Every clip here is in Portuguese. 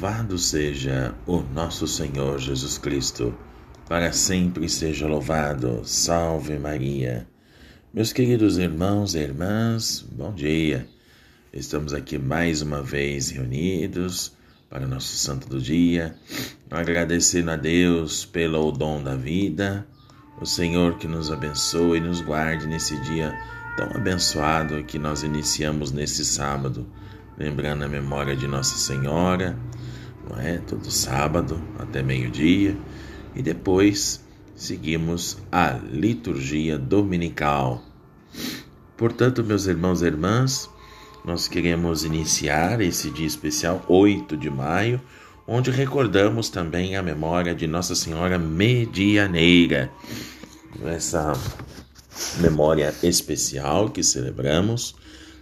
Louvado seja o nosso Senhor Jesus Cristo, para sempre seja louvado. Salve Maria. Meus queridos irmãos e irmãs, bom dia. Estamos aqui mais uma vez reunidos para o nosso santo do dia, agradecendo a Deus pelo dom da vida, o Senhor que nos abençoe e nos guarde nesse dia tão abençoado que nós iniciamos nesse sábado lembrando a memória de Nossa Senhora, não é? Todo sábado até meio-dia, e depois seguimos a liturgia dominical. Portanto, meus irmãos e irmãs, nós queremos iniciar esse dia especial, 8 de maio, onde recordamos também a memória de Nossa Senhora Medianeira. Essa memória especial que celebramos,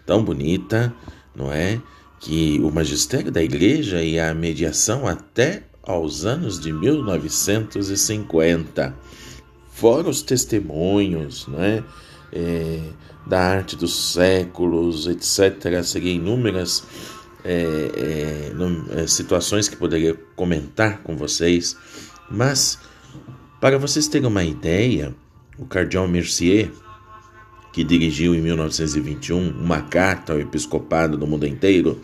tão bonita, não é? Que o magistério da igreja e a mediação até aos anos de 1950, fora os testemunhos, não é? é da arte dos séculos, etc. Seriam inúmeras é, é, situações que poderia comentar com vocês, mas para vocês terem uma ideia, o cardeal Mercier que dirigiu em 1921 uma carta ao episcopado do mundo inteiro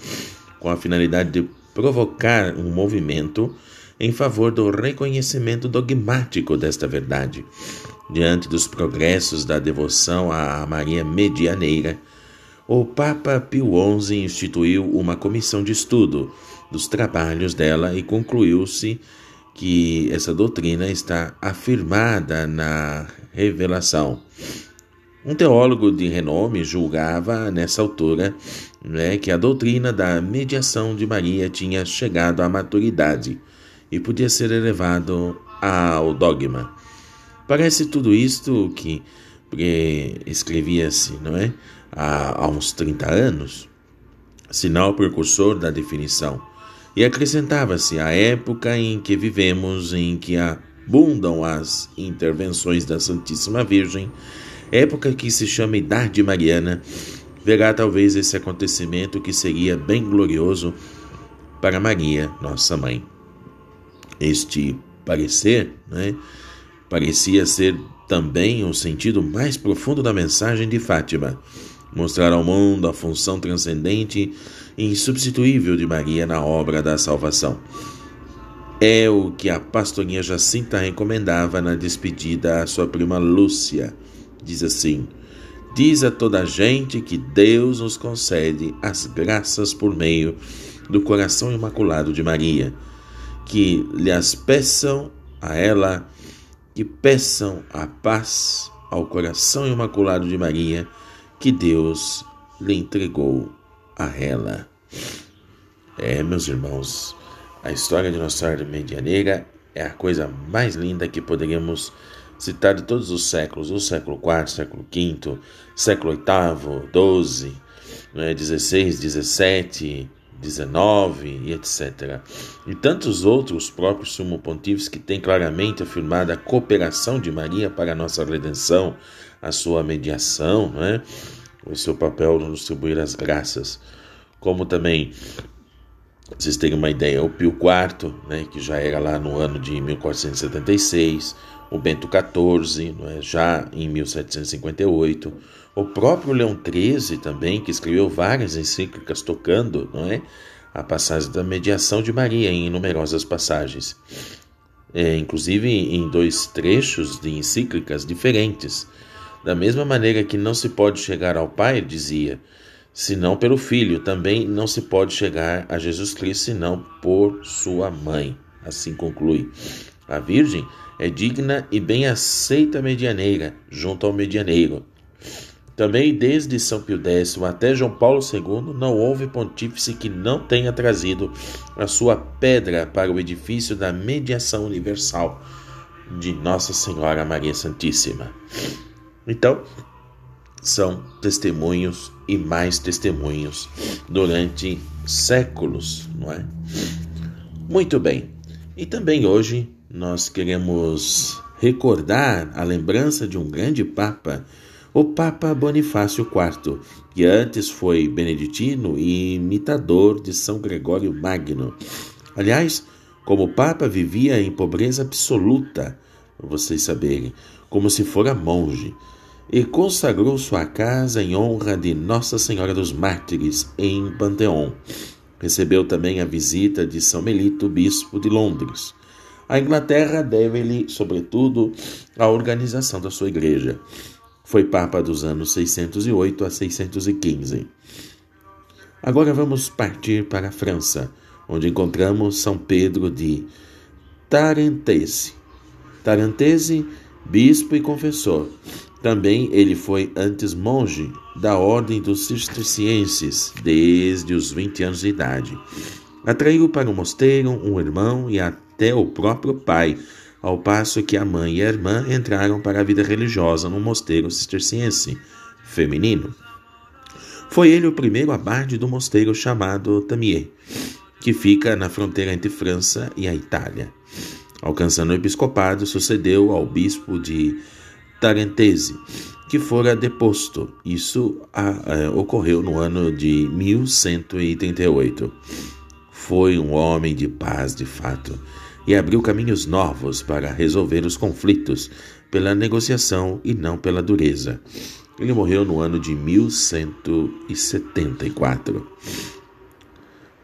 com a finalidade de provocar um movimento em favor do reconhecimento dogmático desta verdade. Diante dos progressos da devoção a Maria Medianeira, o Papa Pio XI instituiu uma comissão de estudo dos trabalhos dela e concluiu-se que essa doutrina está afirmada na revelação. Um teólogo de renome julgava, nessa altura, né, que a doutrina da mediação de Maria tinha chegado à maturidade e podia ser elevado ao dogma. Parece tudo isto que escrevia-se, não é? Há, há uns 30 anos, sinal precursor da definição. E acrescentava-se a época em que vivemos, em que abundam as intervenções da Santíssima Virgem época que se chama Idade Mariana, verá talvez esse acontecimento que seria bem glorioso para Maria, nossa mãe. Este parecer né, parecia ser também o sentido mais profundo da mensagem de Fátima, mostrar ao mundo a função transcendente e insubstituível de Maria na obra da salvação. É o que a pastorinha Jacinta recomendava na despedida à sua prima Lúcia diz assim: Diz a toda a gente que Deus nos concede as graças por meio do coração imaculado de Maria, que lhes peçam a ela, que peçam a paz ao coração imaculado de Maria, que Deus lhe entregou a ela. É, meus irmãos, a história de Nossa Senhora Medianeira é a coisa mais linda que poderíamos citar de todos os séculos, o século IV, século V, século VIII, XII, né, XVI, XVII, XIX e etc. E tantos outros próprios sumo pontífices que têm claramente afirmado a cooperação de Maria para a nossa redenção, a sua mediação, né, o seu papel no distribuir as graças, como também vocês terem uma ideia, o Pio IV, né, que já era lá no ano de 1476, o Bento XIV, é? já em 1758, o próprio Leão XIII também, que escreveu várias encíclicas tocando não é? a passagem da mediação de Maria em numerosas passagens, é, inclusive em dois trechos de encíclicas diferentes. Da mesma maneira que não se pode chegar ao Pai, dizia, senão pelo Filho, também não se pode chegar a Jesus Cristo senão por sua mãe. Assim conclui. A Virgem é digna e bem aceita medianeira, junto ao medianeiro. Também desde São Pio X até João Paulo II não houve pontífice que não tenha trazido a sua pedra para o edifício da mediação universal de Nossa Senhora Maria Santíssima. Então, são testemunhos e mais testemunhos durante séculos, não é? Muito bem. E também hoje nós queremos recordar a lembrança de um grande Papa, o Papa Bonifácio IV, que antes foi beneditino e imitador de São Gregório Magno. Aliás, como Papa vivia em pobreza absoluta, vocês saberem, como se fora monge, e consagrou sua casa em honra de Nossa Senhora dos Mártires em Panteão. Recebeu também a visita de São Melito, bispo de Londres. A Inglaterra deve-lhe, sobretudo, a organização da sua igreja. Foi Papa dos anos 608 a 615. Agora vamos partir para a França, onde encontramos São Pedro de Tarentese. Tarentese, bispo e confessor. Também ele foi antes monge da ordem dos cistercienses desde os 20 anos de idade. Atraiu para o mosteiro um irmão e até o próprio pai, ao passo que a mãe e a irmã entraram para a vida religiosa no mosteiro cisterciense feminino. Foi ele o primeiro abade do mosteiro chamado Tamier, que fica na fronteira entre França e a Itália. Alcançando o episcopado, sucedeu ao bispo de Tarentese, que fora deposto. Isso a, a, ocorreu no ano de 1138. Foi um homem de paz de fato e abriu caminhos novos para resolver os conflitos pela negociação e não pela dureza. Ele morreu no ano de 1174.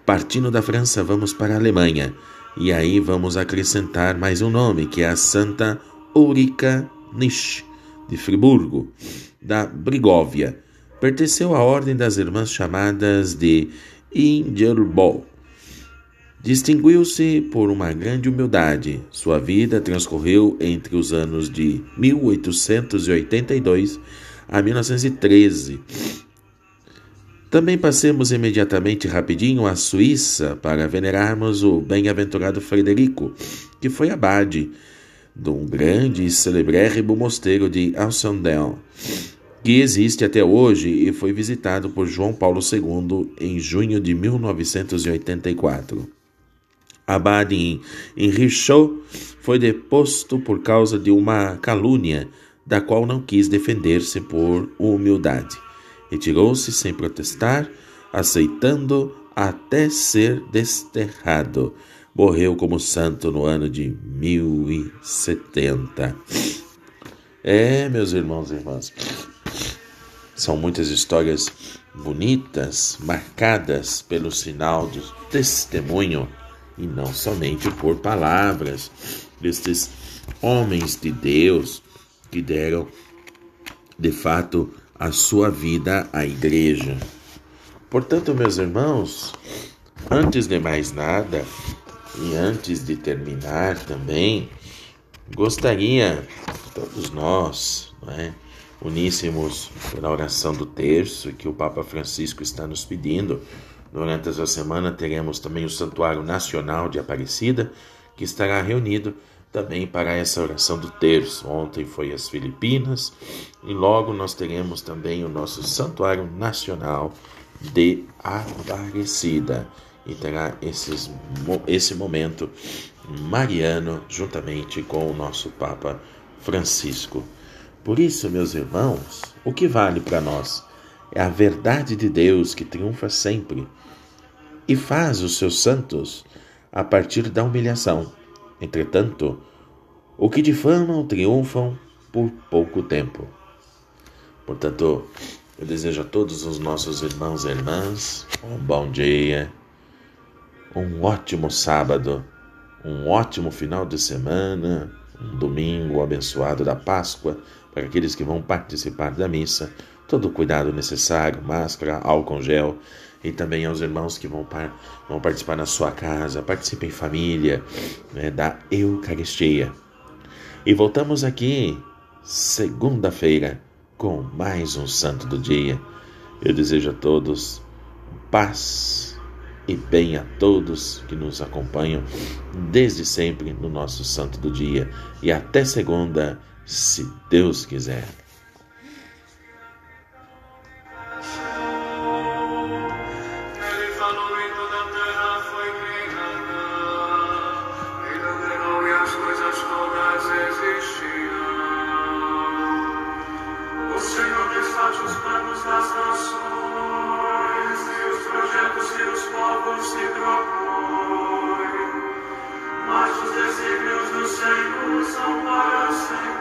Partindo da França, vamos para a Alemanha. E aí vamos acrescentar mais um nome, que é a Santa Ulrica Nisch, de Friburgo, da Brigovia. Pertenceu à ordem das irmãs chamadas de Ingerbol. Distinguiu-se por uma grande humildade. Sua vida transcorreu entre os anos de 1882 a 1913. Também passemos imediatamente rapidinho à Suíça para venerarmos o bem-aventurado Frederico, que foi abade de um grande e celebrérrimo mosteiro de Alcindel, que existe até hoje e foi visitado por João Paulo II em junho de 1984. Abade em, foi deposto por causa de uma calúnia, da qual não quis defender-se por humildade. Retirou-se sem protestar, aceitando até ser desterrado morreu como santo no ano de 1070. É, meus irmãos e irmãs, são muitas histórias bonitas, marcadas pelo sinal de testemunho e não somente por palavras destes homens de Deus que deram de fato a sua vida à igreja. Portanto, meus irmãos, antes de mais nada, e antes de terminar também, gostaria todos nós, é, uníssemos pela oração do terço que o Papa Francisco está nos pedindo. Durante essa semana teremos também o Santuário Nacional de Aparecida, que estará reunido também para essa oração do terço. Ontem foi as Filipinas e logo nós teremos também o nosso Santuário Nacional de Aparecida e terá esses, esse momento mariano juntamente com o nosso Papa Francisco. Por isso, meus irmãos, o que vale para nós é a verdade de Deus que triunfa sempre e faz os seus santos a partir da humilhação. Entretanto, o que difamam triunfam por pouco tempo. Portanto, eu desejo a todos os nossos irmãos e irmãs um bom dia um ótimo sábado, um ótimo final de semana, um domingo abençoado da Páscoa para aqueles que vão participar da missa. Todo o cuidado necessário, máscara, álcool gel e também aos irmãos que vão, par vão participar na sua casa, participem em família né, da Eucaristia. E voltamos aqui segunda-feira com mais um Santo do Dia. Eu desejo a todos paz e bem a todos que nos acompanham desde sempre no nosso Santo do Dia. E até segunda, se Deus quiser. traçados os planos das nações e os projetos que os povos se propõem. Mas os desígnios do Senhor são para sempre.